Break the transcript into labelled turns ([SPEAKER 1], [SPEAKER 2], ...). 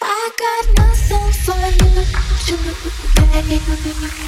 [SPEAKER 1] I got nothing for you to pay.